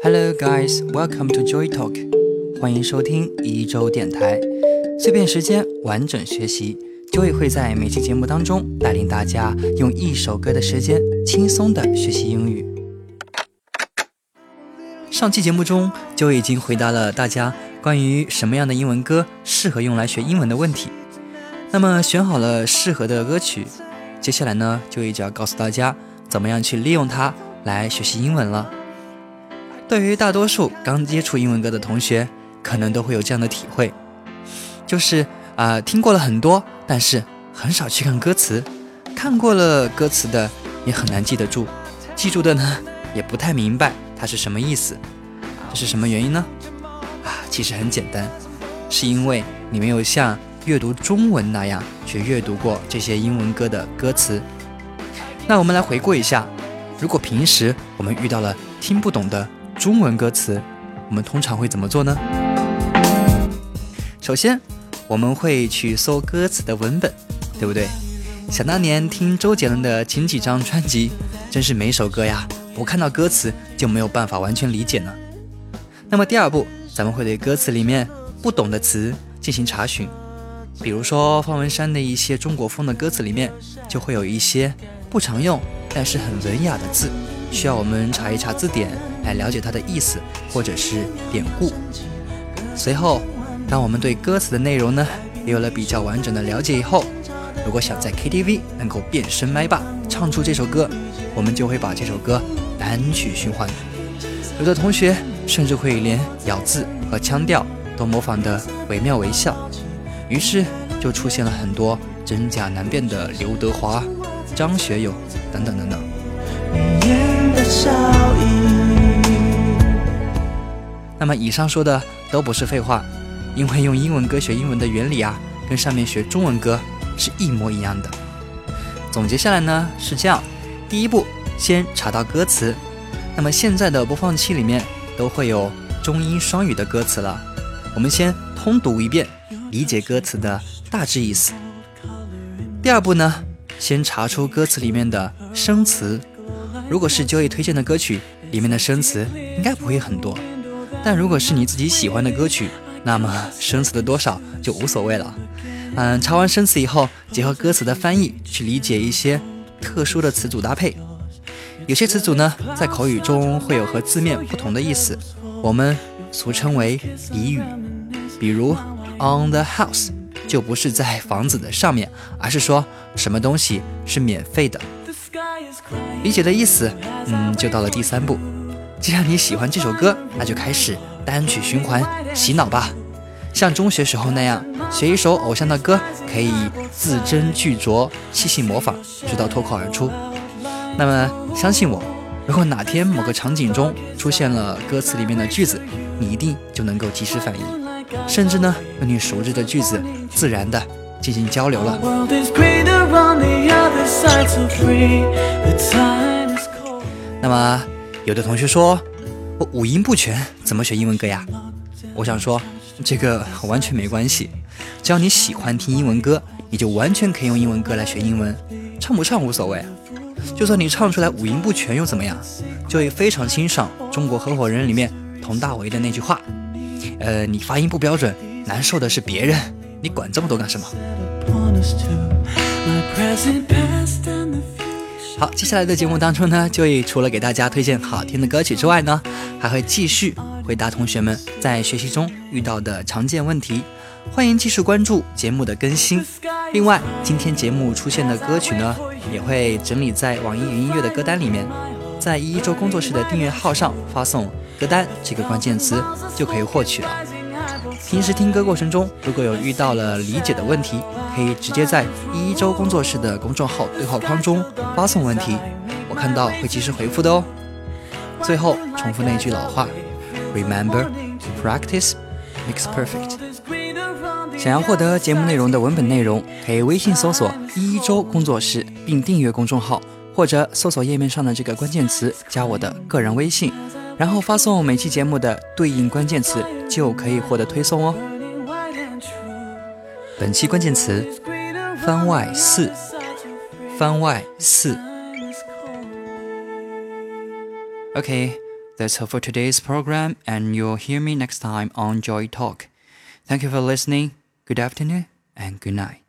Hello guys, welcome to Joy Talk，欢迎收听一周电台，碎片时间，完整学习。Joy 会在每期节目当中带领大家用一首歌的时间轻松的学习英语。上期节目中就已经回答了大家关于什么样的英文歌适合用来学英文的问题。那么选好了适合的歌曲，接下来呢就一就要告诉大家怎么样去利用它来学习英文了。对于大多数刚接触英文歌的同学，可能都会有这样的体会，就是啊听过了很多，但是很少去看歌词，看过了歌词的也很难记得住，记住的呢也不太明白它是什么意思，这是什么原因呢？啊，其实很简单，是因为你没有像阅读中文那样去阅读过这些英文歌的歌词。那我们来回顾一下，如果平时我们遇到了听不懂的，中文歌词，我们通常会怎么做呢？首先，我们会去搜歌词的文本，对不对？想当年听周杰伦的前几张专辑，真是每首歌呀，不看到歌词就没有办法完全理解呢。那么第二步，咱们会对歌词里面不懂的词进行查询，比如说方文山的一些中国风的歌词里面，就会有一些不常用但是很文雅的字。需要我们查一查字典来了解它的意思或者是典故。随后，当我们对歌词的内容呢也有了比较完整的了解以后，如果想在 KTV 能够变身麦霸唱出这首歌，我们就会把这首歌单曲循环。有的同学甚至会连咬字和腔调都模仿得惟妙惟肖，于是就出现了很多真假难辨的刘德华、张学友等等等等。那么以上说的都不是废话，因为用英文歌学英文的原理啊，跟上面学中文歌是一模一样的。总结下来呢是这样：第一步，先查到歌词。那么现在的播放器里面都会有中英双语的歌词了，我们先通读一遍，理解歌词的大致意思。第二步呢，先查出歌词里面的生词。如果是 Joy 推荐的歌曲，里面的生词应该不会很多。但如果是你自己喜欢的歌曲，那么生词的多少就无所谓了。嗯，查完生词以后，结合歌词的翻译去理解一些特殊的词组搭配。有些词组呢，在口语中会有和字面不同的意思，我们俗称为俚语。比如 on the house 就不是在房子的上面，而是说什么东西是免费的。理解的意思，嗯，就到了第三步。既然你喜欢这首歌，那就开始单曲循环洗脑吧。像中学时候那样，学一首偶像的歌，可以字斟句酌，细细模仿，直到脱口而出。那么相信我，如果哪天某个场景中出现了歌词里面的句子，你一定就能够及时反应，甚至呢，用你熟知的句子，自然的进行交流了。那么，有的同学说，我五音不全，怎么学英文歌呀？我想说，这个完全没关系，只要你喜欢听英文歌，你就完全可以用英文歌来学英文，唱不唱无所谓。就算你唱出来五音不全又怎么样？就会非常欣赏《中国合伙人》里面佟大为的那句话：，呃，你发音不标准，难受的是别人，你管这么多干什么？好，接下来的节目当中呢，就以除了给大家推荐好听的歌曲之外呢，还会继续回答同学们在学习中遇到的常见问题。欢迎继续关注节目的更新。另外，今天节目出现的歌曲呢，也会整理在网易云音乐的歌单里面，在一一周工作室的订阅号上发送“歌单”这个关键词就可以获取了。平时听歌过程中，如果有遇到了理解的问题，可以直接在一一周工作室的公众号对话框中发送问题，我看到会及时回复的哦。最后重复那句老话：Remember, practice makes perfect。想要获得节目内容的文本内容，可以微信搜索“一一周工作室”并订阅公众号，或者搜索页面上的这个关键词加我的个人微信，然后发送每期节目的对应关键词，就可以获得推送哦。本期关键词：番外四。番外四。Okay, That's all for today's program, and you'll hear me next time on Joy Talk. Thank you for listening. Good afternoon and good night.